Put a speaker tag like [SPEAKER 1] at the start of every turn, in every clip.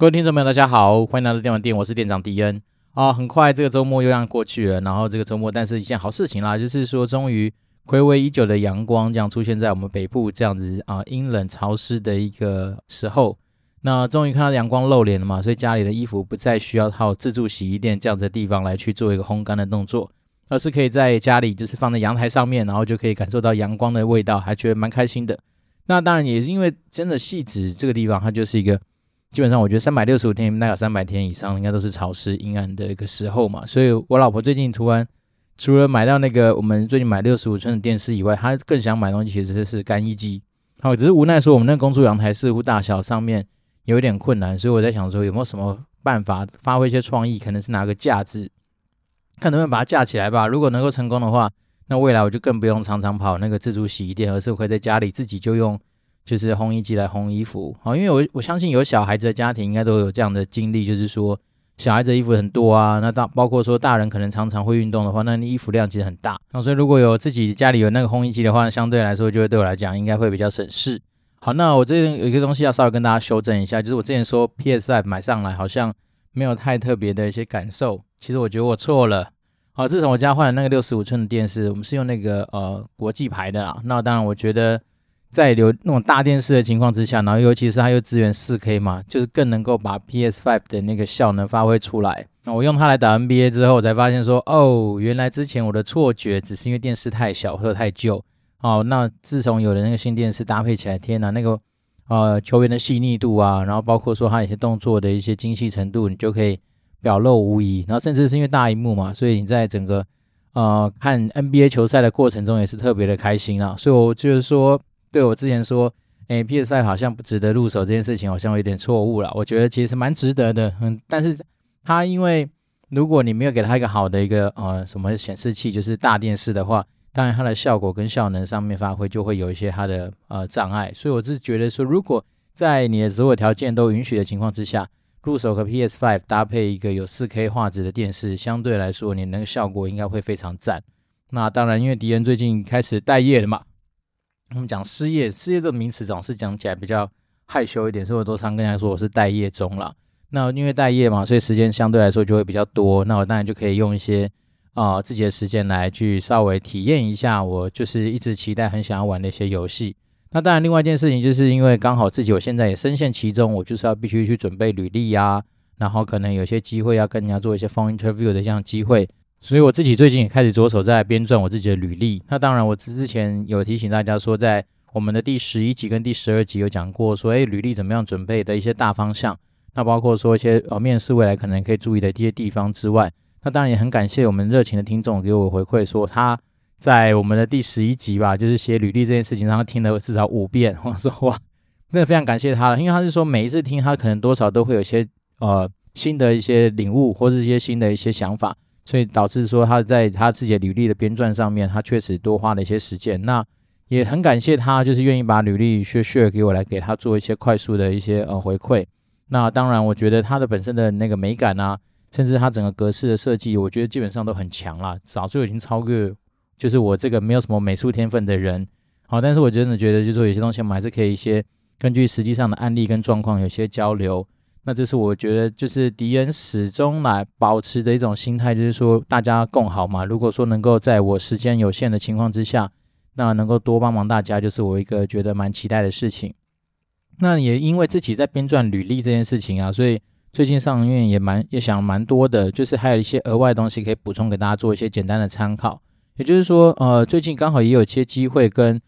[SPEAKER 1] 各位听众朋友，大家好，欢迎来到电玩店，我是店长迪恩啊。很快这个周末又要过去了，然后这个周末，但是一件好事情啦，就是说终于暌违已久的阳光这样出现在我们北部这样子啊阴冷潮湿的一个时候，那终于看到阳光露脸了嘛，所以家里的衣服不再需要靠自助洗衣店这样子的地方来去做一个烘干的动作，而是可以在家里就是放在阳台上面，然后就可以感受到阳光的味道，还觉得蛮开心的。那当然也是因为真的汐止这个地方，它就是一个。基本上，我觉得三百六十五天，大概三百天以上，应该都是潮湿阴暗的一个时候嘛。所以我老婆最近突然除了买到那个我们最近买六十五寸的电视以外，她更想买东西，其实是干衣机。好，只是无奈说我们那个公主阳台似乎大小上面有一点困难，所以我在想说有没有什么办法发挥一些创意，可能是拿个架子，看能不能把它架起来吧。如果能够成功的话，那未来我就更不用常常跑那个自助洗衣店，而是会在家里自己就用。就是烘衣机来烘衣服，好，因为我我相信有小孩子的家庭应该都有这样的经历，就是说小孩子衣服很多啊，那大包括说大人可能常常会运动的话，那你衣服量其实很大，那所以如果有自己家里有那个烘衣机的话，相对来说就会对我来讲应该会比较省事。好，那我这边有一个东西要稍微跟大家修正一下，就是我之前说 PS5 买上来好像没有太特别的一些感受，其实我觉得我错了。好，自从我家换了那个六十五寸的电视，我们是用那个呃国际牌的啊，那当然我觉得。在有那种大电视的情况之下，然后尤其是它又支援 4K 嘛，就是更能够把 PS5 的那个效能发挥出来。那我用它来打 NBA 之后，我才发现说，哦，原来之前我的错觉只是因为电视太小或者太旧。哦，那自从有了那个新电视搭配起来，天哪，那个呃球员的细腻度啊，然后包括说它有些动作的一些精细程度，你就可以表露无遗。然后甚至是因为大荧幕嘛，所以你在整个呃看 NBA 球赛的过程中也是特别的开心啊。所以我就是说。对，我之前说，诶，PS5 好像不值得入手这件事情，好像有点错误了。我觉得其实蛮值得的，嗯，但是它因为如果你没有给它一个好的一个呃什么显示器，就是大电视的话，当然它的效果跟效能上面发挥就会有一些它的呃障碍。所以我是觉得说，如果在你的所有条件都允许的情况之下，入手个 PS5 搭配一个有 4K 画质的电视，相对来说你那个效果应该会非常赞。那当然，因为迪恩最近开始待业了嘛。我们讲失业，失业这个名词总是讲起来比较害羞一点，所以我都常跟人家说我是待业中了。那因为待业嘛，所以时间相对来说就会比较多。那我当然就可以用一些啊、自己的时间来去稍微体验一下我就是一直期待很想要玩的一些游戏。那当然，另外一件事情就是因为刚好自己我现在也深陷其中，我就是要必须去准备履历啊，然后可能有些机会要跟人家做一些 phone interview 的这样机会。所以我自己最近也开始着手在编撰我自己的履历。那当然，我之前有提醒大家说，在我们的第十一集跟第十二集有讲过，说，诶，履历怎么样准备的一些大方向。那包括说一些呃面试未来可能可以注意的一些地方之外，那当然也很感谢我们热情的听众给我回馈，说他在我们的第十一集吧，就是写履历这件事情上，他听了至少五遍。我说哇，真的非常感谢他了，因为他是说每一次听他可能多少都会有一些呃新的一些领悟，或是一些新的一些想法。所以导致说他在他自己履历的编撰上面，他确实多花了一些时间。那也很感谢他，就是愿意把履历 share share 给我来给他做一些快速的一些呃回馈。那当然，我觉得他的本身的那个美感啊，甚至他整个格式的设计，我觉得基本上都很强啦，早就已经超越就是我这个没有什么美术天分的人。好，但是我真的觉得，就是说有些东西我们还是可以一些根据实际上的案例跟状况有些交流。那这是我觉得，就是敌人始终来保持的一种心态，就是说大家共好嘛。如果说能够在我时间有限的情况之下，那能够多帮忙大家，就是我一个觉得蛮期待的事情。那也因为自己在编撰履历这件事情啊，所以最近上院也蛮也想蛮多的，就是还有一些额外的东西可以补充给大家做一些简单的参考。也就是说，呃，最近刚好也有一些机会跟。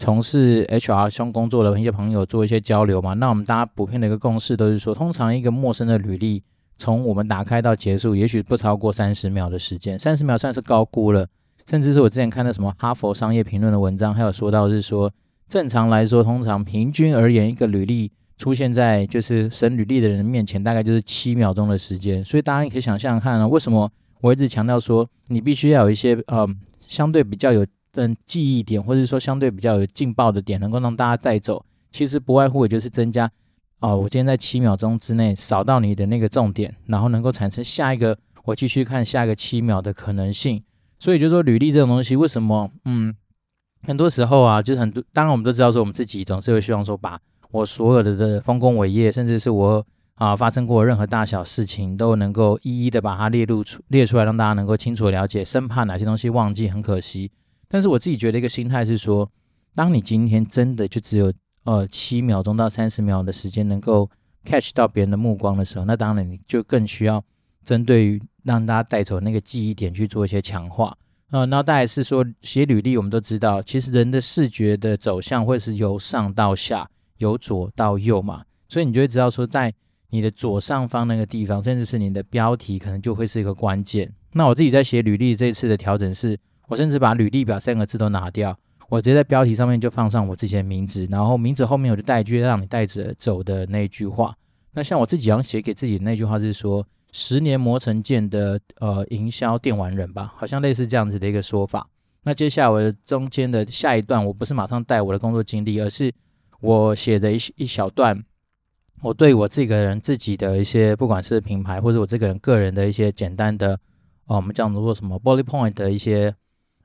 [SPEAKER 1] 从事 HR 相工作的一些朋友做一些交流嘛，那我们大家普遍的一个共识都是说，通常一个陌生的履历，从我们打开到结束，也许不超过三十秒的时间，三十秒算是高估了。甚至是我之前看的什么哈佛商业评论的文章，还有说到是说，正常来说，通常平均而言，一个履历出现在就是审履历的人面前，大概就是七秒钟的时间。所以大家也可以想象看啊，为什么我一直强调说，你必须要有一些呃相对比较有。等记忆点，或者说相对比较有劲爆的点，能够让大家带走，其实不外乎也就是增加哦，我今天在七秒钟之内扫到你的那个重点，然后能够产生下一个我继续看下一个七秒的可能性。所以就说履历这种东西，为什么嗯，很多时候啊，就是很多，当然我们都知道说，我们自己总是会希望说，把我所有的的丰功伟业，甚至是我啊发生过任何大小事情，都能够一一的把它列入出列出来，让大家能够清楚了解，生怕哪些东西忘记，很可惜。但是我自己觉得一个心态是说，当你今天真的就只有呃七秒钟到三十秒的时间能够 catch 到别人的目光的时候，那当然你就更需要针对于让大家带走那个记忆点去做一些强化。呃，那大概是说写履历，我们都知道，其实人的视觉的走向会是由上到下，由左到右嘛，所以你就会知道说，在你的左上方那个地方，甚至是你的标题，可能就会是一个关键。那我自己在写履历这次的调整是，我甚至把履历表三个字都拿掉，我直接在标题上面就放上我自己的名字，然后名字后面我就带一句让你带着走的那句话。那像我自己好像写给自己的那句话是说。十年磨成剑的呃营销电玩人吧，好像类似这样子的一个说法。那接下来我的中间的下一段，我不是马上带我的工作经历，而是我写的一一小段，我对我这个人自己的一些，不管是品牌或者我这个人个人的一些简单的，呃，我们叫做什么 bullet point 的一些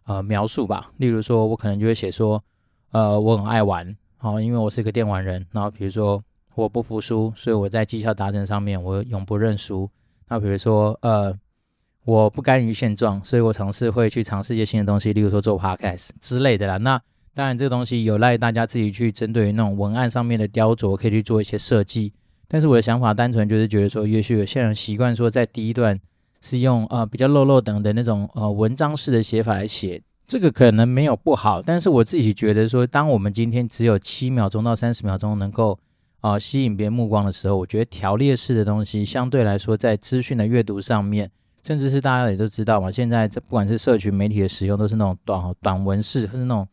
[SPEAKER 1] 呃描述吧。例如说，我可能就会写说，呃，我很爱玩，好，因为我是一个电玩人。然后比如说，我不服输，所以我在绩效达成上面，我永不认输。那比如说，呃，我不甘于现状，所以我尝试会去尝试一些新的东西，例如说做 podcast 之类的啦。那当然，这个东西有赖大家自己去针对于那种文案上面的雕琢，可以去做一些设计。但是我的想法单纯就是觉得说，也许有些人习惯说，在第一段是用呃比较落落等的那种呃文章式的写法来写，这个可能没有不好。但是我自己觉得说，当我们今天只有七秒钟到三十秒钟能够啊、呃，吸引别人目光的时候，我觉得条列式的东西相对来说，在资讯的阅读上面，甚至是大家也都知道嘛，现在这不管是社群媒体的使用，都是那种短短文式或是那种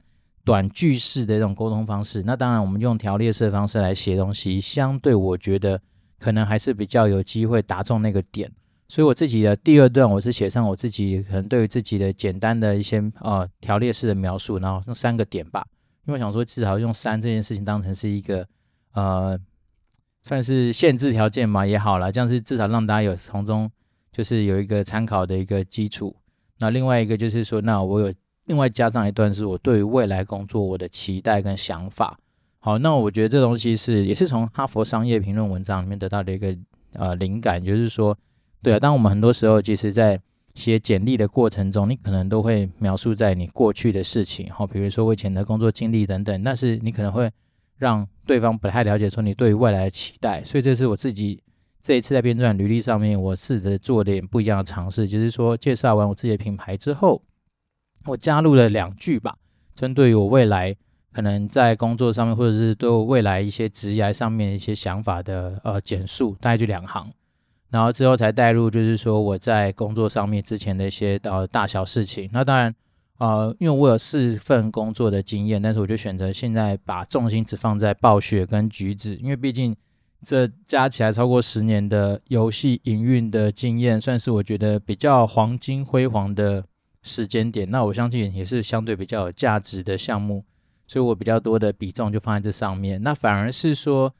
[SPEAKER 1] 短句式的这种沟通方式。那当然，我们用条列式的方式来写东西，相对我觉得可能还是比较有机会打中那个点。所以我自己的第二段，我是写上我自己可能对于自己的简单的一些呃条列式的描述，然后用三个点吧，因为我想说至少用三这件事情当成是一个。呃，算是限制条件嘛也好啦，这样是至少让大家有从中就是有一个参考的一个基础。那另外一个就是说，那我有另外加上一段是我对于未来工作我的期待跟想法。好，那我觉得这东西是也是从哈佛商业评论文章里面得到的一个呃灵感，就是说，对啊，当我们很多时候其实在写简历的过程中，你可能都会描述在你过去的事情，好，比如说我以前的工作经历等等，但是你可能会。让对方不太了解，说你对于未来的期待，所以这是我自己这一次在编撰履历上面，我试着做点不一样的尝试，就是说介绍完我自己的品牌之后，我加入了两句吧，针对于我未来可能在工作上面，或者是对未来一些职业上面一些想法的呃简述，大概就两行，然后之后才带入，就是说我在工作上面之前的一些呃大小事情，那当然。呃，因为我有四份工作的经验，但是我就选择现在把重心只放在暴雪跟橘子，因为毕竟这加起来超过十年的游戏营运的经验，算是我觉得比较黄金辉煌的时间点。那我相信也是相对比较有价值的项目，所以我比较多的比重就放在这上面。那反而是说，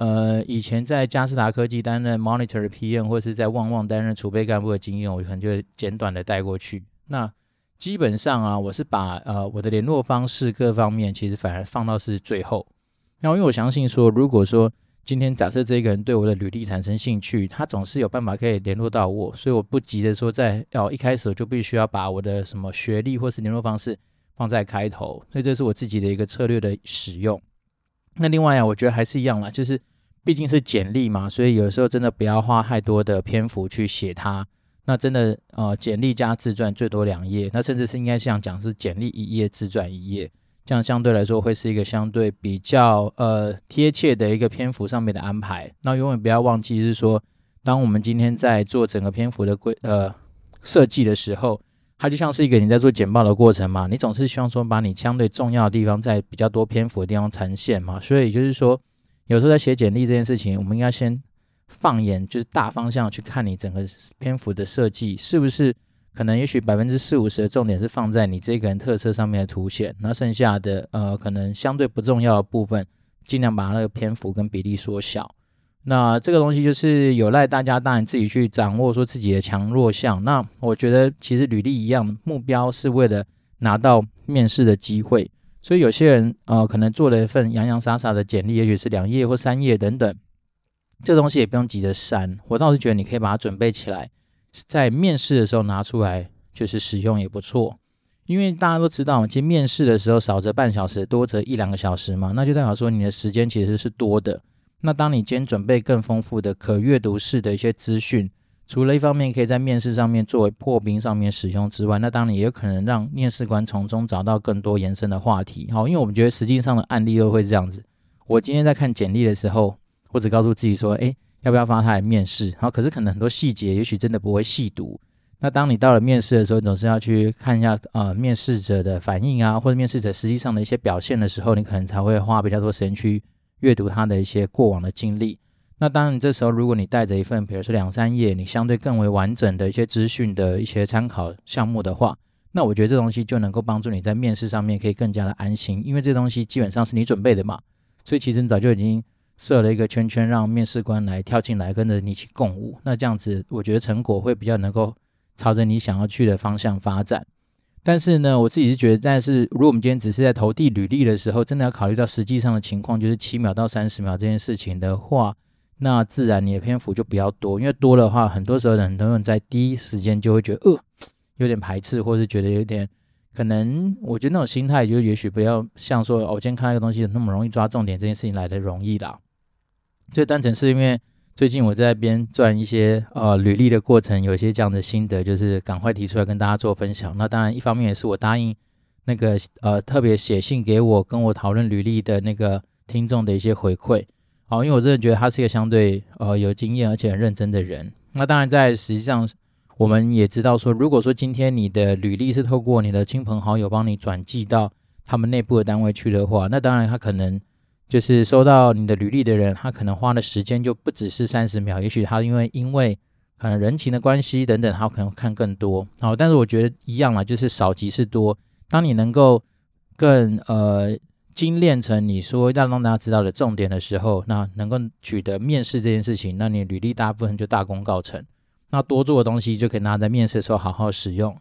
[SPEAKER 1] 呃，以前在佳士达科技担任 Monitor 的 PM，或是在旺旺担任储备干部的经验，我可能就简短的带过去。那基本上啊，我是把呃我的联络方式各方面，其实反而放到是最后。然后因为我相信说，如果说今天假设这个人对我的履历产生兴趣，他总是有办法可以联络到我，所以我不急着说在要一开始我就必须要把我的什么学历或是联络方式放在开头。所以这是我自己的一个策略的使用。那另外啊，我觉得还是一样啦，就是毕竟是简历嘛，所以有时候真的不要花太多的篇幅去写它。那真的，呃，简历加自传最多两页，那甚至是应该像讲是简历一页，自传一页，这样相对来说会是一个相对比较呃贴切的一个篇幅上面的安排。那永远不要忘记是说，当我们今天在做整个篇幅的规呃设计的时候，它就像是一个你在做简报的过程嘛，你总是希望说把你相对重要的地方在比较多篇幅的地方呈现嘛，所以就是说，有时候在写简历这件事情，我们应该先。放眼就是大方向去看你整个篇幅的设计，是不是可能也许百分之四五十的重点是放在你这个人特色上面的凸显，那剩下的呃可能相对不重要的部分，尽量把那个篇幅跟比例缩小。那这个东西就是有赖大家当然自己去掌握说自己的强弱项。那我觉得其实履历一样，目标是为了拿到面试的机会，所以有些人呃可能做了一份洋洋洒洒的简历，也许是两页或三页等等。这东西也不用急着删。我倒是觉得你可以把它准备起来，在面试的时候拿出来就是使用也不错。因为大家都知道，其实面试的时候少则半小时，多则一两个小时嘛，那就代表说你的时间其实是多的。那当你今天准备更丰富的可阅读式的一些资讯，除了一方面可以在面试上面作为破冰上面使用之外，那当然也有可能让面试官从中找到更多延伸的话题。好，因为我们觉得实际上的案例都会这样子。我今天在看简历的时候，我只告诉自己说，诶，要不要发他来面试？好，可是可能很多细节，也许真的不会细读。那当你到了面试的时候，你总是要去看一下啊、呃，面试者的反应啊，或者面试者实际上的一些表现的时候，你可能才会花比较多时间去阅读他的一些过往的经历。那当然，这时候如果你带着一份，比如说两三页，你相对更为完整的一些资讯的一些参考项目的话，那我觉得这东西就能够帮助你在面试上面可以更加的安心，因为这东西基本上是你准备的嘛，所以其实你早就已经设了一个圈圈，让面试官来跳进来跟着你一起共舞。那这样子，我觉得成果会比较能够。朝着你想要去的方向发展，但是呢，我自己是觉得，但是如果我们今天只是在投递履历的时候，真的要考虑到实际上的情况，就是七秒到三十秒这件事情的话，那自然你的篇幅就比较多，因为多的话，很多时候很多人在第一时间就会觉得，呃，有点排斥，或是觉得有点可能，我觉得那种心态就也许不要像说，哦，我今天看到一个东西那么容易抓重点这件事情来的容易啦，就单纯是因为。最近我在边转一些呃履历的过程，有一些这样的心得，就是赶快提出来跟大家做分享。那当然，一方面也是我答应那个呃特别写信给我跟我讨论履历的那个听众的一些回馈。好，因为我真的觉得他是一个相对呃有经验而且很认真的人。那当然，在实际上我们也知道说，如果说今天你的履历是透过你的亲朋好友帮你转寄到他们内部的单位去的话，那当然他可能。就是收到你的履历的人，他可能花的时间就不只是三十秒，也许他因为因为可能人情的关系等等，他可能看更多。好，但是我觉得一样嘛，就是少即是多。当你能够更呃精炼成你说要让大家知道的重点的时候，那能够取得面试这件事情，那你履历大部分就大功告成。那多做的东西就可以拿在面试的时候好好使用。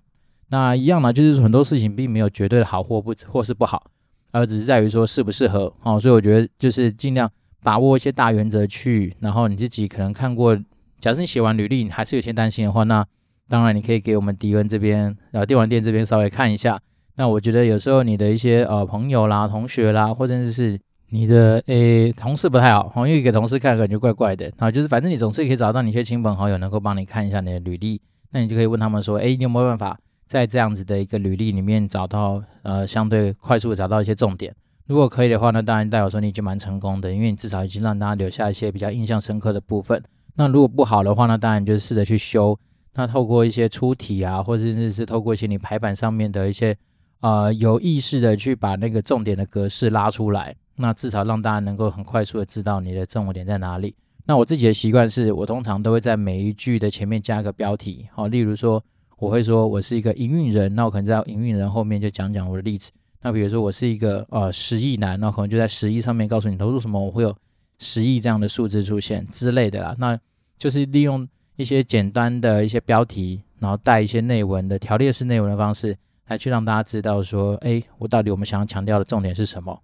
[SPEAKER 1] 那一样嘛，就是很多事情并没有绝对的好或不或是不好。而只是在于说适不适合哦，所以我觉得就是尽量把握一些大原则去，然后你自己可能看过，假设你写完履历你还是有些担心的话，那当然你可以给我们迪恩这边呃电玩店这边稍微看一下。那我觉得有时候你的一些呃朋友啦、同学啦，或者是你的诶同事不太好，因为给同事看感觉怪怪的啊，就是反正你总是可以找到你一些亲朋好友能够帮你看一下你的履历，那你就可以问他们说，诶，你有没有办法？在这样子的一个履历里面找到呃相对快速找到一些重点，如果可以的话呢，当然代表说你已经蛮成功的，因为你至少已经让大家留下一些比较印象深刻的部分。那如果不好的话呢，当然就试着去修。那透过一些出题啊，或者是是透过一些你排版上面的一些呃有意识的去把那个重点的格式拉出来，那至少让大家能够很快速的知道你的重点在哪里。那我自己的习惯是我通常都会在每一句的前面加个标题，好，例如说。我会说，我是一个营运人，那我可能在营运人后面就讲讲我的例子。那比如说，我是一个呃十亿男，那可能就在十亿上面告诉你投入什么，我会有十亿这样的数字出现之类的啦。那就是利用一些简单的一些标题，然后带一些内文的条列式内文的方式，来去让大家知道说，哎，我到底我们想要强调的重点是什么。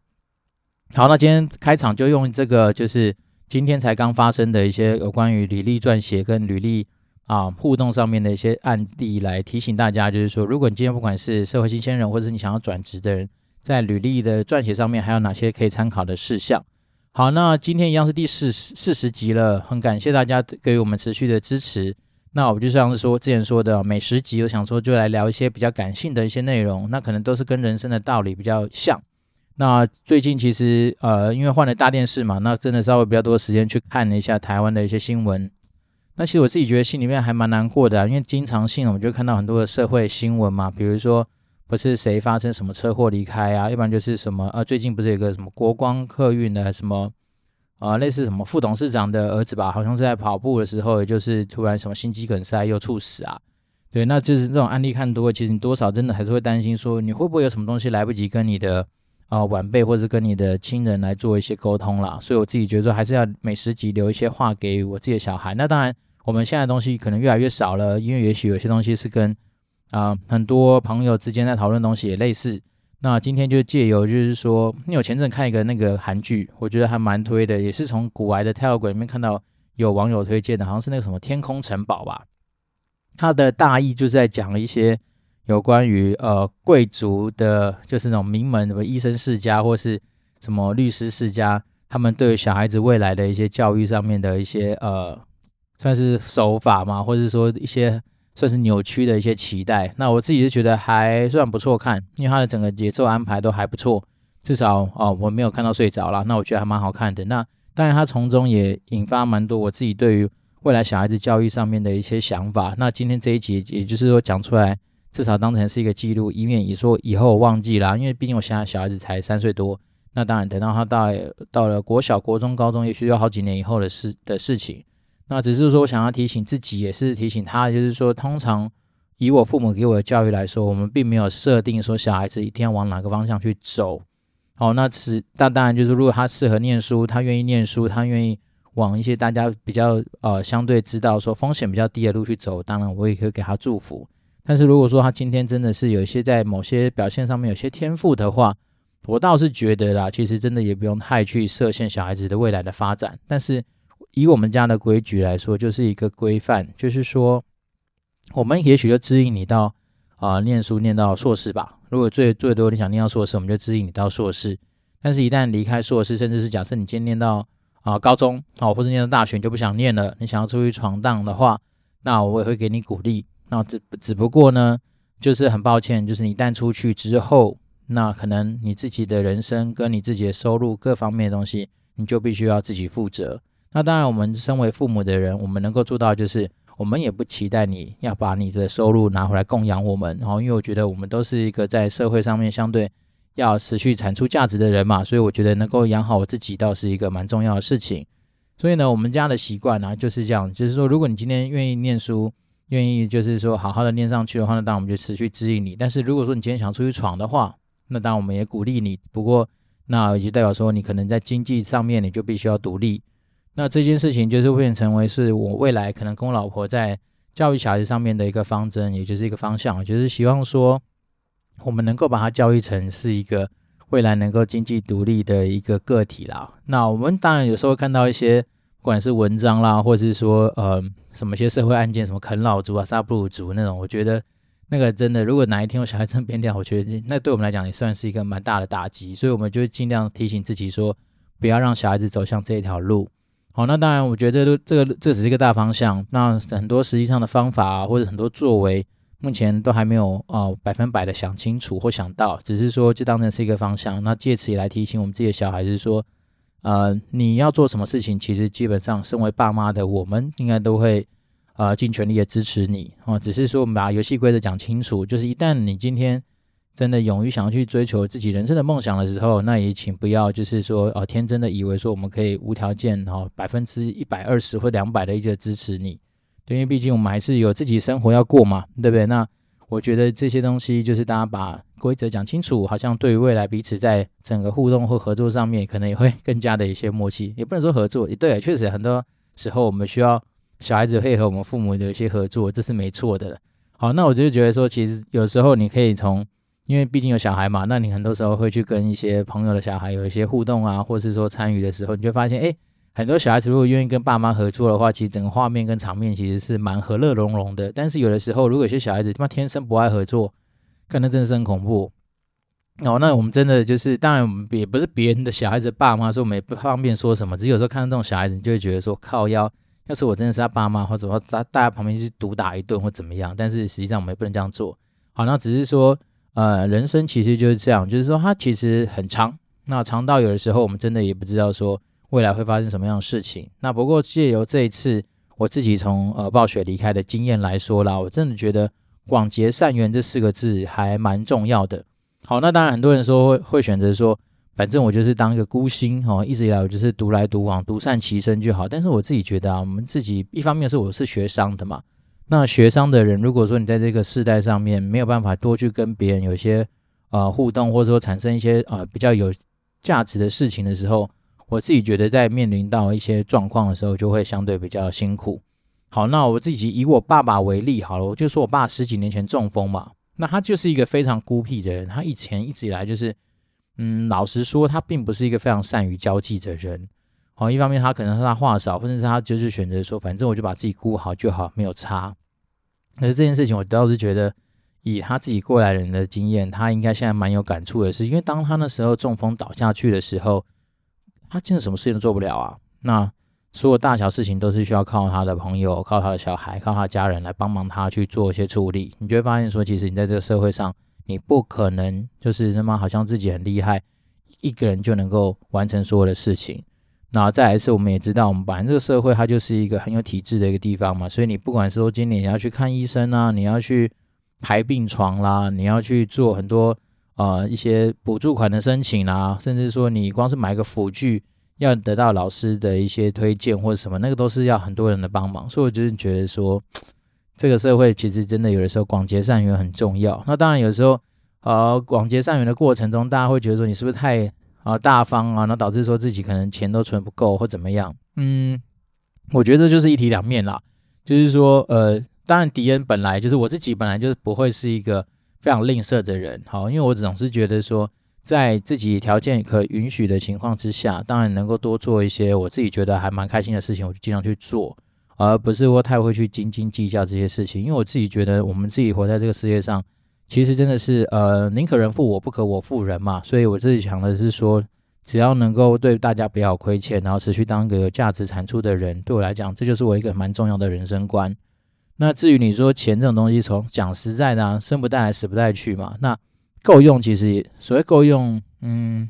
[SPEAKER 1] 好，那今天开场就用这个，就是今天才刚发生的一些有关于履历撰写跟履历。啊，互动上面的一些案例来提醒大家，就是说，如果你今天不管是社会新鲜人，或者是你想要转职的人，在履历的撰写上面，还有哪些可以参考的事项？好，那今天一样是第四十四十集了，很感谢大家给予我们持续的支持。那我就像是说之前说的，每十集我想说就来聊一些比较感性的一些内容，那可能都是跟人生的道理比较像。那最近其实呃，因为换了大电视嘛，那真的稍微比较多时间去看了一下台湾的一些新闻。那其实我自己觉得心里面还蛮难过的啊，因为经常性我们就看到很多的社会新闻嘛，比如说不是谁发生什么车祸离开啊，要不然就是什么呃，最近不是有个什么国光客运的什么啊，类似什么副董事长的儿子吧，好像是在跑步的时候，也就是突然什么心肌梗塞又猝死啊。对，那就是这种案例看多，其实你多少真的还是会担心说，你会不会有什么东西来不及跟你的啊晚辈或者跟你的亲人来做一些沟通啦。所以我自己觉得说，还是要每十集留一些话给我自己的小孩。那当然。我们现在的东西可能越来越少了，因为也许有些东西是跟啊、很多朋友之间在讨论东西也类似。那今天就借由就是说，因为我前阵看一个那个韩剧，我觉得还蛮推的，也是从股癌的 Tell 鬼里面看到有网友推荐的，好像是那个什么《天空城堡》吧。它的大意就是在讲一些有关于呃贵族的，就是那种名门什么医生世家或是什么律师世家，他们对小孩子未来的一些教育上面的一些呃，算是手法嘛，或者是说一些算是扭曲的一些期待。那我自己是觉得还算不错看，因为它的整个节奏安排都还不错，至少哦我没有看到睡着啦。那我觉得还蛮好看的。那当然它从中也引发蛮多我自己对于。未来小孩子教育上面的一些想法，那今天这一集也就是说讲出来，至少当成是一个记录，以免也说以后忘记啦。因为毕竟我现在小孩子才三岁多，那当然等到他到到了国小、国中、高中，也许要好几年以后的事的事情。那只是说想要提醒自己，也是提醒他，就是说，通常以我父母给我的教育来说，我们并没有设定说小孩子一定要往哪个方向去走。好，那此那当然就是如果他适合念书，他愿意念书，他愿意。往一些大家比较呃相对知道说风险比较低的路去走，当然我也可以给他祝福。但是如果说他今天真的是有一些在某些表现上面有些天赋的话，我倒是觉得啦，其实真的也不用太去设限小孩子的未来的发展。但是以我们家的规矩来说，就是一个规范，就是说我们也许就指引你到啊、念书念到硕士吧。如果最最多你想念到硕士，我们就指引你到硕士。但是，一旦离开硕士，甚至是假设你今天念到啊，高中啊，或者念到大学你就不想念了，你想要出去闯荡的话，那我也会给你鼓励。那只只不过呢，就是很抱歉，就是你一旦出去之后，那可能你自己的人生跟你自己的收入各方面的东西，你就必须要自己负责。那当然，我们身为父母的人，我们能够做到就是，我们也不期待你要把你的收入拿回来供养我们。然后，因为我觉得我们都是一个在社会上面相对。要持续产出价值的人嘛，所以我觉得能够养好我自己倒是一个蛮重要的事情。所以呢，我们家的习惯呢就是这样，就是说，如果你今天愿意念书，愿意就是说好好的念上去的话，那当然我们就持续指引你。但是如果说你今天想出去闯的话，那当然我们也鼓励你。不过，那也就代表说你可能在经济上面你就必须要独立。那这件事情就是会成为是我未来可能跟我老婆在教育小孩子上面的一个方针，也就是一个方向，就是希望说。我们能够把他教育成是一个未来能够经济独立的一个个体啦。那我们当然有时候看到一些，不管是文章啦，或者是说呃什么些社会案件，什么啃老族啊、杀哺乳族那种，我觉得那个真的，如果哪一天我小孩真变掉，我觉得那对我们来讲也算是一个蛮大的打击。所以我们就尽量提醒自己说，不要让小孩子走向这一条路。好，那当然我觉得这个这个这只是一个大方向，那很多实际上的方法啊，或者很多作为。目前都还没有哦百分百的想清楚或想到，只是说就当成是一个方向。那借此也来提醒我们自己的小孩子说，呃，你要做什么事情，其实基本上身为爸妈的我们应该都会呃尽全力的支持你哦。只是说我们把游戏规则讲清楚，就是一旦你今天真的勇于想要去追求自己人生的梦想的时候，那也请不要就是说哦天真的以为说我们可以无条件哦百分之一百二十或两百的一个支持你。对，因为毕竟我们还是有自己生活要过嘛，对不对？那我觉得这些东西就是大家把规则讲清楚，好像对于未来彼此在整个互动或合作上面，可能也会更加的一些默契。也不能说合作，也对，确实很多时候我们需要小孩子配合我们父母的一些合作，这是没错的。好，那我就觉得说，其实有时候你可以从，因为毕竟有小孩嘛，那你很多时候会去跟一些朋友的小孩有一些互动啊，或是说参与的时候，你就发现，哎。很多小孩子如果愿意跟爸妈合作的话，其实整个画面跟场面其实是蛮和乐融融的。但是有的时候，如果有些小孩子他妈天生不爱合作，可能真的是很恐怖。哦，那我们真的就是，当然我们也不是别人的小孩子爸妈，所以我们也不方便说什么。只是有时候看到这种小孩子，你就会觉得说靠腰，要是我真的是他爸妈，或者说在大家旁边去毒打一顿或怎么样。但是实际上我们也不能这样做。好，那只是说，呃，人生其实就是这样，就是说它其实很长，那长到有的时候我们真的也不知道说。未来会发生什么样的事情？那不过借由这一次我自己从呃暴雪离开的经验来说啦，我真的觉得广结善缘这四个字还蛮重要的。好，那当然很多人说会会选择说，反正我就是当一个孤星哦，一直以来我就是独来独往，独善其身就好。但是我自己觉得啊，我们自己一方面是我是学商的嘛，那学商的人，如果说你在这个世代上面没有办法多去跟别人有一些呃互动，或者说产生一些呃比较有价值的事情的时候。我自己觉得，在面临到一些状况的时候，就会相对比较辛苦。好，那我自己以我爸爸为例好了，我就说我爸十几年前中风嘛，那他就是一个非常孤僻的人，他以前一直以来就是，嗯，老实说，他并不是一个非常善于交际的人。哦，一方面他可能是他话少，或者是他就是选择说，反正我就把自己顾好就好，没有差。可是这件事情，我倒是觉得，以他自己过来人的经验，他应该现在蛮有感触的是，因为当他那时候中风倒下去的时候，他真的什么事情都做不了啊。那所有大小事情都是需要靠他的朋友、靠他的小孩、靠他家人来帮忙他去做一些处理。你就会发现说，其实你在这个社会上，你不可能就是那么好像自己很厉害，一个人就能够完成所有的事情。然后再来是，我们也知道，我们本来这个社会它就是一个很有体制的一个地方嘛，所以你不管是说今年你要去看医生啊，你要去排病床啦，你要去做很多呃一些补助款的申请啦，甚至说你光是买个辅具要得到老师的一些推荐或者什么，那个都是要很多人的帮忙。所以我就是觉得说，这个社会其实真的有的时候广结善缘很重要。那当然有时候呃广结善缘的过程中，大家会觉得说你是不是太啊，大方啊，那导致说自己可能钱都存不够或怎么样？嗯，我觉得这就是一体两面啦。就是说，呃，当然迪恩本来就是我自己本来就是不会是一个非常吝啬的人，好，因为我总是觉得说，在自己条件可允许的情况之下，当然能够多做一些我自己觉得还蛮开心的事情，我就尽量去做，而不是说太会去斤斤计较这些事情。因为我自己觉得，我们自己活在这个世界上。其实真的是，呃，宁可人负我，不可我负人嘛。所以我自己想的是说，只要能够对大家不要亏欠，然后持续当一个有价值产出的人，对我来讲，这就是我一个蛮重要的人生观。那至于你说钱这种东西，从讲实在的啊，生不带来，死不带去嘛。那够用，其实所谓够用，嗯，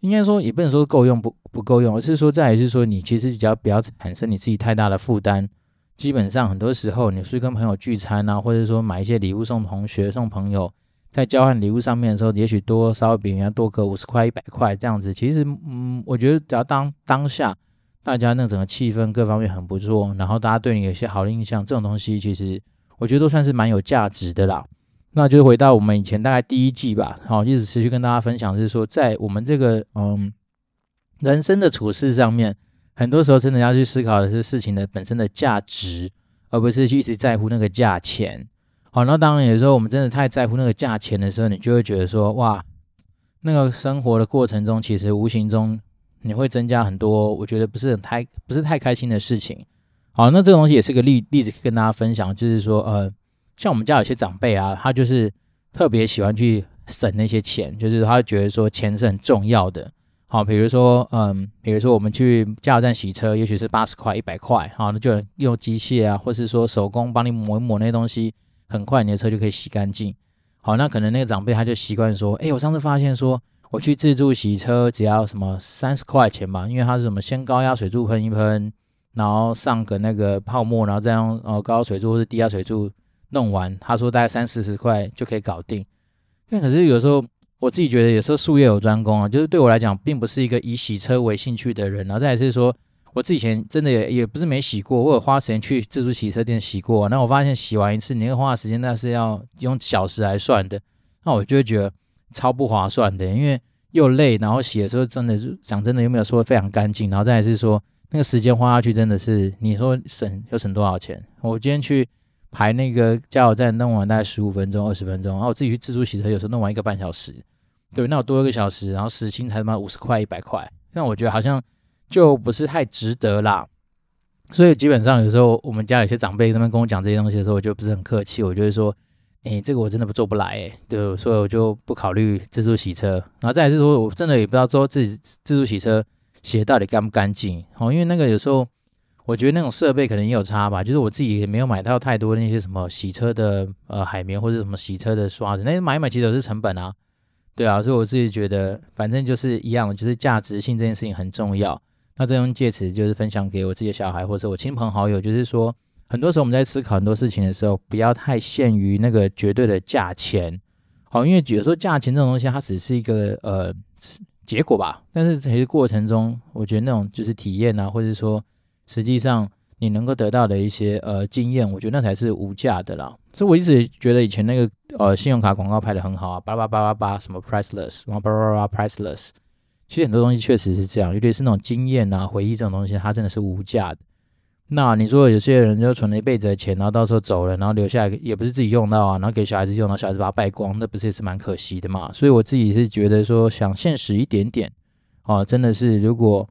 [SPEAKER 1] 应该说也不能说够用不不够用，而是说再也是说，你其实只要不要产生你自己太大的负担。基本上很多时候，你是跟朋友聚餐啊，或者说买一些礼物送同学、送朋友，在交换礼物上面的时候，也许多稍微比人家多个五十块、一百块这样子。其实，嗯，我觉得只要当当下大家那整个气氛各方面很不错，然后大家对你有些好的印象，这种东西其实我觉得都算是蛮有价值的啦。那就回到我们以前大概第一季吧，好，一直持续跟大家分享，是说在我们这个嗯人生的处事上面。很多时候，真的要去思考的是事情的本身的价值，而不是去一直在乎那个价钱。好，那当然有时候我们真的太在乎那个价钱的时候，你就会觉得说，哇，那个生活的过程中，其实无形中你会增加很多，我觉得不是很太不是太开心的事情。好，那这个东西也是个例例子，跟大家分享，就是说，呃，像我们家有些长辈啊，他就是特别喜欢去省那些钱，就是他觉得说钱是很重要的。好，比如说，嗯，比如说我们去加油站洗车，也许是八十块、一百块，好，那就用机械啊，或是说手工帮你抹一抹那些东西，很快你的车就可以洗干净。好，那可能那个长辈他就习惯说，哎，我上次发现说，我去自助洗车只要什么三十块钱吧，因为他是什么先高压水柱喷一喷，然后上个那个泡沫，然后再用呃高压水柱或者低压水柱弄完，他说大概三四十块就可以搞定。但可是有时候。我自己觉得有时候术业有专攻啊，就是对我来讲，并不是一个以洗车为兴趣的人。然后再来是说，我自己以前真的也也不是没洗过，我有花时间去自助洗车店洗过。那我发现洗完一次，你那个花的时间那是要用小时来算的，那我就会觉得超不划算的，因为又累，然后洗的时候真的是讲真的又没有说非常干净。然后再来是说，那个时间花下去真的是，你说省又省多少钱？我今天去排那个加油站弄完大概十五分钟、二十分钟，然后我自己去自助洗车，有时候弄完一个半小时。对，那我多一个小时，然后时薪才他妈五十块、一百块，那我觉得好像就不是太值得啦。所以基本上有时候我们家有些长辈他们跟我讲这些东西的时候，我就不是很客气，我就会说，哎，这个我真的不做不来，哎，对，所以我就不考虑自助洗车。然后再来是说，我真的也不知道说自己自助洗车洗的到底干不干净，哦，因为那个有时候我觉得那种设备可能也有差吧，就是我自己也没有买到太多那些什么洗车的呃海绵或者什么洗车的刷子，那买一买其实都是成本啊。对啊，所以我自己觉得，反正就是一样，就是价值性这件事情很重要。那这种借此就是分享给我自己的小孩，或者我亲朋好友，就是说，很多时候我们在思考很多事情的时候，不要太限于那个绝对的价钱。好，因为有时候价钱这种东西，它只是一个呃结果吧。但是其实过程中，我觉得那种就是体验啊，或者说实际上。你能够得到的一些呃经验，我觉得那才是无价的啦。所以我一直觉得以前那个呃信用卡广告拍的很好啊，八八八八八什么 priceless，然后八八八 priceless。其实很多东西确实是这样，尤其是那种经验啊、回忆这种东西，它真的是无价的。那你说有些人就存了一辈子的钱，然后到时候走了，然后留下来也不是自己用到啊，然后给小孩子用到，小孩子把它败光，那不是也是蛮可惜的嘛？所以我自己是觉得说想现实一点点啊，真的是如果。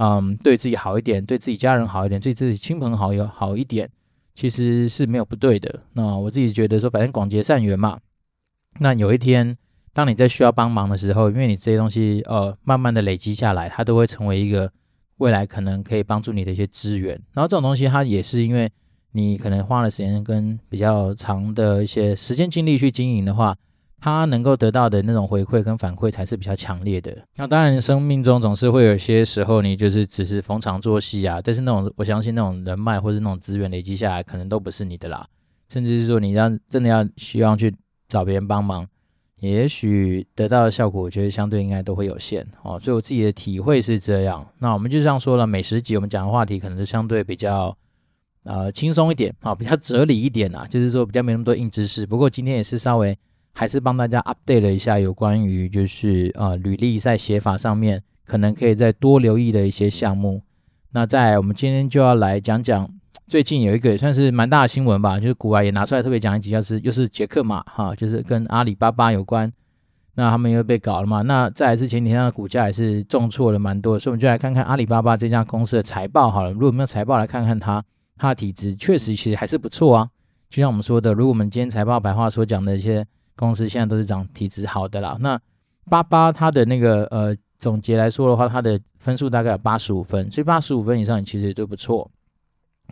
[SPEAKER 1] 嗯，对自己好一点，对自己家人好一点，对自己亲朋好友好一点，其实是没有不对的。那我自己觉得说，反正广结善缘嘛。那有一天，当你在需要帮忙的时候，因为你这些东西呃，慢慢的累积下来，它都会成为一个未来可能可以帮助你的一些资源。然后这种东西，它也是因为你可能花了时间跟比较长的一些时间精力去经营的话。他能够得到的那种回馈跟反馈才是比较强烈的。那当然，生命中总是会有些时候，你就是只是逢场作戏啊。但是那种，我相信那种人脉或是那种资源累积下来，可能都不是你的啦。甚至是说，你要真的要希望去找别人帮忙，也许得到的效果，我觉得相对应该都会有限哦。所以我自己的体会是这样。那我们就这样说了，美食集我们讲的话题可能是相对比较呃轻松一点啊，比较哲理一点啊，就是说比较没那么多硬知识。不过今天也是稍微。还是帮大家 update 了一下有关于就是呃履历在写法上面可能可以再多留意的一些项目。那在我们今天就要来讲讲最近有一个也算是蛮大的新闻吧，就是股癌也拿出来特别讲一集，就是又是杰克马哈，就是跟阿里巴巴有关。那他们又被搞了嘛？那再来是前几天的股价也是重挫了蛮多，所以我们就来看看阿里巴巴这家公司的财报好了。如果没有财报来看看它，它的体质确实其实还是不错啊。就像我们说的，如果我们今天财报白话所讲的一些。公司现在都是涨体质好的啦。那八八它的那个呃总结来说的话，它的分数大概有八十五分，所以八十五分以上其实也都不错。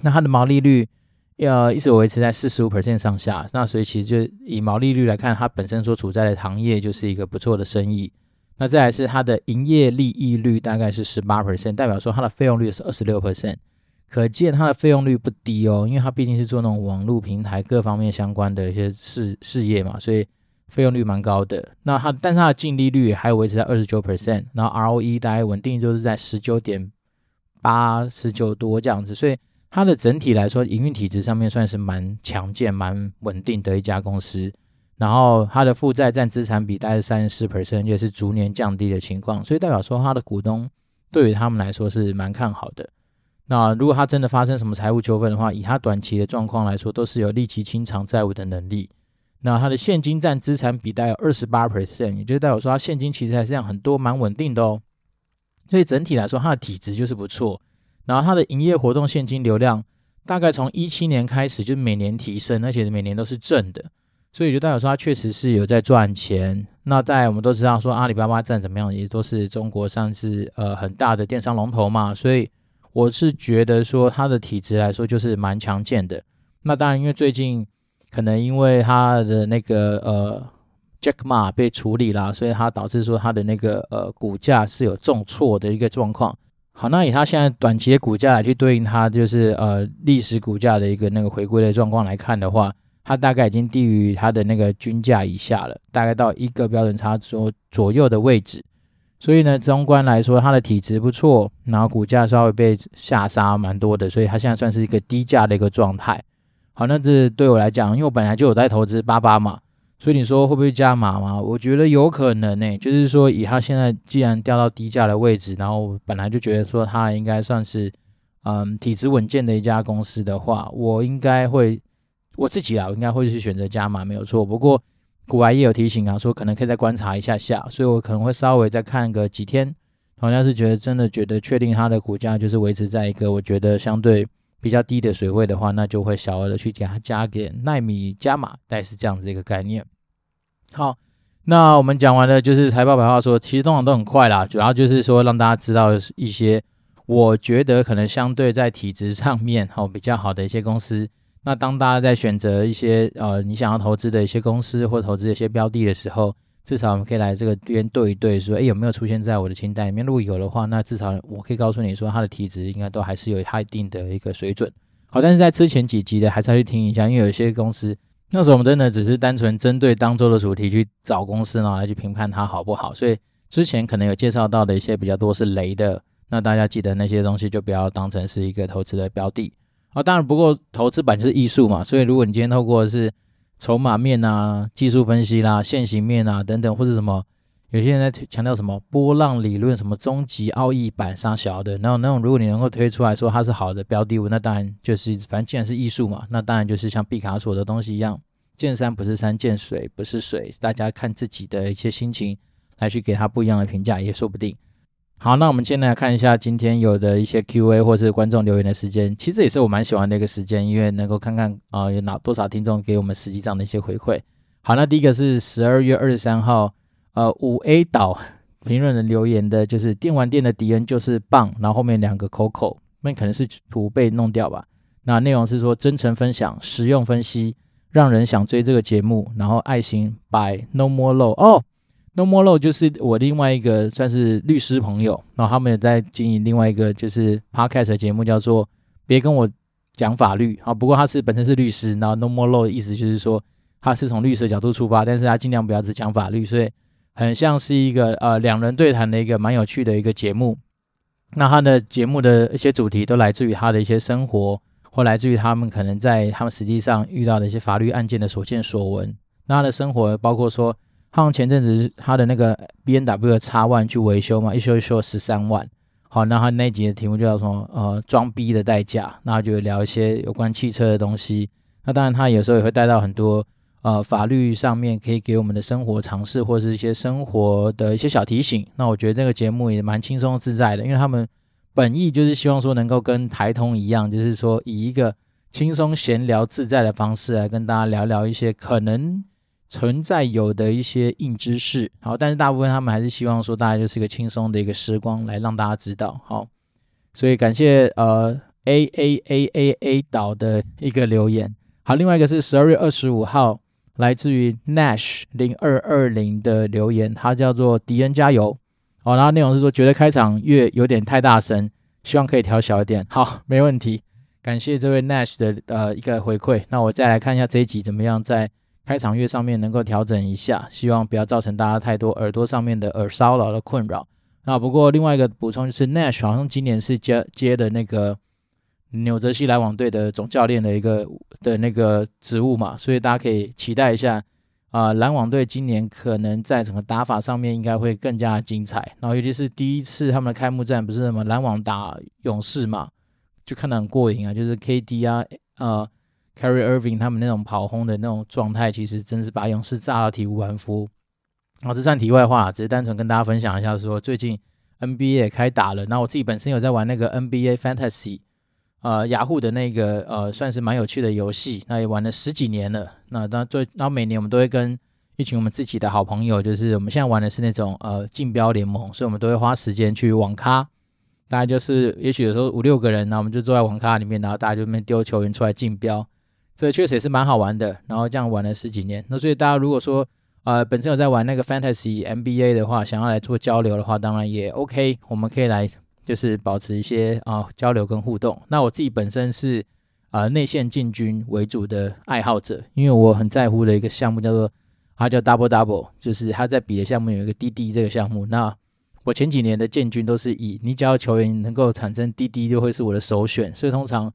[SPEAKER 1] 那它的毛利率要一直维持在四十五 percent 上下，那所以其实就以毛利率来看，它本身所处在的行业就是一个不错的生意。那再来是它的营业利益率大概是十八 percent，代表说它的费用率是二十六 percent，可见它的费用率不低哦，因为它毕竟是做那种网络平台各方面相关的一些事事业嘛，所以。费用率蛮高的，那它但是它的净利率还维持在二十九 percent，然后 ROE 大概稳定就是在十九点八、十九多这样子，所以它的整体来说营运体质上面算是蛮强健、蛮稳定的一家公司。然后它的负债占资产比大概是三十四 percent，也是逐年降低的情况，所以代表说它的股东对于他们来说是蛮看好的。那如果它真的发生什么财务纠纷的话，以它短期的状况来说，都是有立即清偿债务的能力。那它的现金占资产比大概二十八 percent，也就代表说它现金其实还是这样很多，蛮稳定的哦。所以整体来说，它的体质就是不错。然后它的营业活动现金流量大概从一七年开始就每年提升，而且每年都是正的，所以就代表说它确实是有在赚钱。那在我们都知道说阿里巴巴占怎么样，也都是中国上是呃很大的电商龙头嘛，所以我是觉得说它的体质来说就是蛮强健的。那当然，因为最近。可能因为他的那个呃，Jack Ma 被处理啦，所以他导致说他的那个呃股价是有重挫的一个状况。好，那以他现在短期的股价来去对应他就是呃历史股价的一个那个回归的状况来看的话，它大概已经低于它的那个均价以下了，大概到一个标准差左左右的位置。所以呢，综观来说，它的体质不错，然后股价稍微被下杀蛮多的，所以它现在算是一个低价的一个状态。好，那这对我来讲，因为我本来就有在投资八八嘛，所以你说会不会加码嘛？我觉得有可能呢、就是说，以它现在既然掉到低价的位置，然后本来就觉得说它应该算是嗯体质稳健的一家公司的话，我应该会我自己啊，应该会去选择加码，没有错。不过古玩也有提醒啊，说可能可以再观察一下下，所以我可能会稍微再看个几天。好像是觉得真的觉得确定它的股价就是维持在一个我觉得相对。比较低的水位的话，那就会小额的去给它加点奈米加码，大概是这样子一个概念。好，那我们讲完了，就是财报白话说，其实通常都很快啦，主要就是说让大家知道一些我觉得可能相对在体质上面好比较好的一些公司。那当大家在选择一些呃你想要投资的一些公司或投资一些标的的时候，至少我们可以来这个边对一对，说，诶，有没有出现在我的清单里面？如果有的话，那至少我可以告诉你说，它的体质应该都还是有它一定的一个水准。好，但是在之前几集的，还是要去听一下，因为有些公司，那时候我们真的只是单纯针对当周的主题去找公司然后，来去评判它好不好。所以之前可能有介绍到的一些比较多是雷的，那大家记得那些东西就不要当成是一个投资的标的。好，当然不过投资本就是艺术嘛，所以如果你今天透过是。筹码面啊，技术分析啦，线型面啊等等，或者什么，有些人在强调什么波浪理论，什么终极奥义版杀小的，然后那种如果你能够推出来说它是好的标的物，那当然就是反正既然是艺术嘛，那当然就是像毕卡索的东西一样，见山不是山，见水不是水，大家看自己的一些心情来去给他不一样的评价也说不定。好，那我们先来看一下今天有的一些 Q&A 或是观众留言的时间，其实也是我蛮喜欢的一个时间，因为能够看看啊、有哪多少听众给我们实际上的一些回馈。好，那第一个是十二月二十三号，呃，五 A 岛评论人留言的，就是电玩店的敌人就是棒，然后后面两个 Coco，那可能是图被弄掉吧。那内容是说真诚分享、实用分析，让人想追这个节目，然后爱心 by No More low 哦。No More Law 就是我另外一个算是律师朋友，然后他们也在经营另外一个就是 Podcast 的节目，叫做别跟我讲法律啊。不过他是本身是律师，然后 No More Law 的意思就是说他是从律师的角度出发，但是他尽量不要只讲法律，所以很像是一个呃两人对谈的一个蛮有趣的一个节目。那他的节目的一些主题都来自于他的一些生活，或来自于他们可能在他们实际上遇到的一些法律案件的所见所闻。那他的生活包括说。他们前阵子他的那个 B N W 的叉 One 去维修嘛，一修一修十三万。好，那他那集的题目就叫什么？呃，装逼的代价。那就聊一些有关汽车的东西。那当然，他有时候也会带到很多呃法律上面可以给我们的生活常识，或者是一些生活的一些小提醒。那我觉得这个节目也蛮轻松自在的，因为他们本意就是希望说能够跟台通一样，就是说以一个轻松闲聊自在的方式来跟大家聊聊一些可能。存在有的一些硬知识，好，但是大部分他们还是希望说，大家就是一个轻松的一个时光，来让大家知道，好，所以感谢呃 A A A A A 岛的一个留言，好，另外一个是十二月二十五号，来自于 Nash 零二二零的留言，他叫做迪恩加油，好，然后内容是说觉得开场乐有点太大声，希望可以调小一点，好，没问题，感谢这位 Nash 的呃一个回馈，那我再来看一下这一集怎么样在。开场乐上面能够调整一下，希望不要造成大家太多耳朵上面的耳骚扰的困扰。那不过另外一个补充就是 Nash 好像今年是接接的那个纽泽西篮网队的总教练的一个的那个职务嘛，所以大家可以期待一下啊，篮网队今年可能在整个打法上面应该会更加精彩。然后尤其是第一次他们的开幕战不是什么篮网打勇士嘛，就看得很过瘾啊，就是 KD 啊，呃。Kyrie Irving 他们那种跑轰的那种状态，其实真是把勇士炸到体无完肤。然后这算题外话，只是单纯跟大家分享一下，说最近 NBA 也开打了。那我自己本身有在玩那个 NBA Fantasy，呃，雅虎的那个呃，算是蛮有趣的游戏。那也玩了十几年了。那当最，然后每年我们都会跟一群我们自己的好朋友，就是我们现在玩的是那种呃竞标联盟，所以我们都会花时间去网咖。大概就是也许有时候五六个人，然后我们就坐在网咖里面，然后大家就那边丢球员出来竞标。这确实也是蛮好玩的，然后这样玩了十几年。那所以大家如果说呃本身有在玩那个 Fantasy NBA 的话，想要来做交流的话，当然也 OK，我们可以来就是保持一些啊、呃、交流跟互动。那我自己本身是呃内线进军为主的爱好者，因为我很在乎的一个项目叫做它叫 Double Double，就是他在比的项目有一个 DD 这个项目。那我前几年的建军都是以你只要球员能够产生 DD 就会是我的首选，所以通常。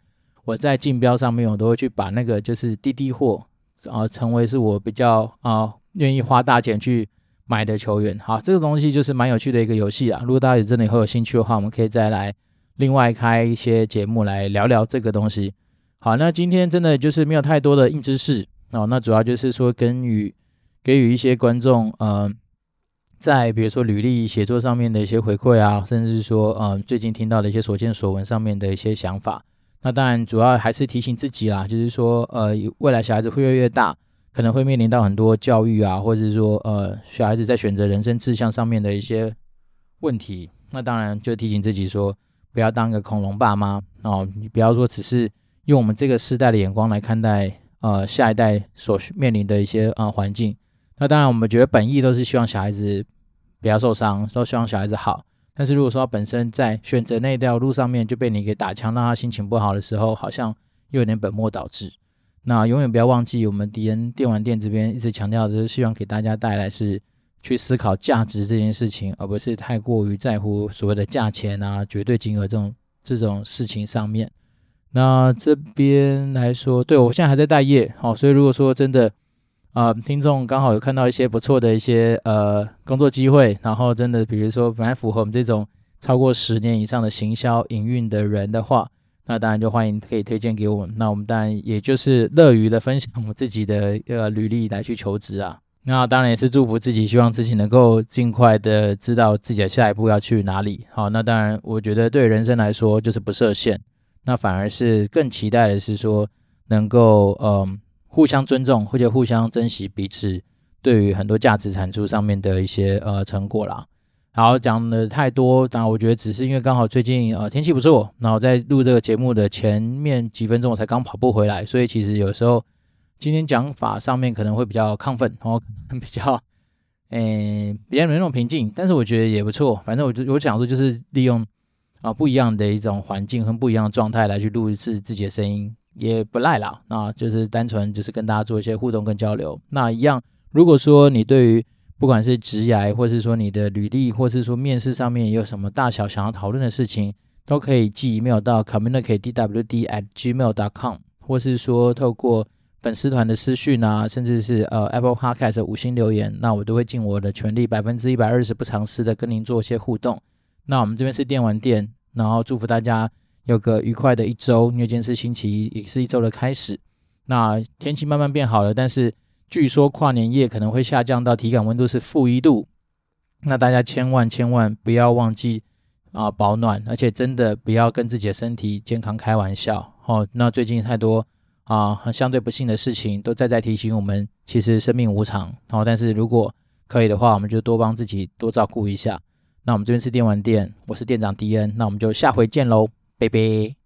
[SPEAKER 1] 我在竞标上面，我都会去把那个就是滴滴货啊，成为是我比较啊愿意花大钱去买的球员。好，这个东西就是蛮有趣的一个游戏啊。如果大家真的会有兴趣的话，我们可以再来另外开一些节目来聊聊这个东西。好，那今天真的就是没有太多的硬知识哦，那主要就是说跟予给予一些观众，嗯、在比如说履历写作上面的一些回馈啊，甚至说嗯、最近听到的一些所见所闻上面的一些想法。那当然，主要还是提醒自己啦，就是说，呃，未来小孩子会越来越大，可能会面临到很多教育啊，或者是说，呃，小孩子在选择人生志向上面的一些问题。那当然，就提醒自己说，不要当个恐龙爸妈哦，你不要说只是用我们这个世代的眼光来看待，呃，下一代所面临的一些呃环境。那当然，我们觉得本意都是希望小孩子不要受伤，都希望小孩子好。但是如果说他本身在选择那条路上面就被你给打枪，让他心情不好的时候，好像又有点本末倒置。那永远不要忘记，我们迪恩电玩店这边一直强调的是，希望给大家带来是去思考价值这件事情，而不是太过于在乎所谓的价钱啊、绝对金额这种这种事情上面。那这边来说，对，我现在还在待业，好，所以如果说真的。啊、听众刚好有看到一些不错的一些呃工作机会，然后真的比如说蛮符合我们这种超过十年以上的行销营运的人的话，那当然就欢迎可以推荐给我们。那我们当然也就是乐于的分享我们自己的呃履历来去求职啊。那当然也是祝福自己，希望自己能够尽快的知道自己的下一步要去哪里。好，那当然，我觉得对人生来说就是不设限，那反而是更期待的是说能够嗯互相尊重或者互相珍惜彼此对于很多价值产出上面的一些呃成果啦。好，讲的太多，当然我觉得只是因为刚好最近呃天气不错，然后在录这个节目的前面几分钟我才刚跑步回来，所以其实有时候。今天讲法上面可能会比较亢奋，然后 比较，诶、比较没那种平静，但是我觉得也不错。反正我就我想说，就是利用啊不一样的一种环境和不一样的状态来去录一次自己的声音，也不赖啦。那就是单纯就是跟大家做一些互动跟交流。那一样，如果说你对于不管是职涯，或是说你的履历，或是说面试上面有什么大小想要讨论的事情，都可以寄 email 到 communicate d w d at gmail dot com，或是说透过。粉丝团的私讯啊，甚至是呃 Apple Podcast 五星留言，那我都会尽我的全力，百分之一百二十不藏私的跟您做一些互动。那我们这边是电玩店，然后祝福大家有个愉快的一周，因为今天是星期一，也是一周的开始。那天气慢慢变好了，但是据说跨年夜可能会下降到体感温度是负一度，那大家千万千万不要忘记啊保暖，而且真的不要跟自己的身体健康开玩笑。哦，那最近太多。啊，相对不幸的事情都在在提醒我们，其实生命无常。哦，但是如果可以的话，我们就多帮自己多照顾一下。那我们这边是电玩店，我是店长迪恩，那我们就下回见喽，拜拜。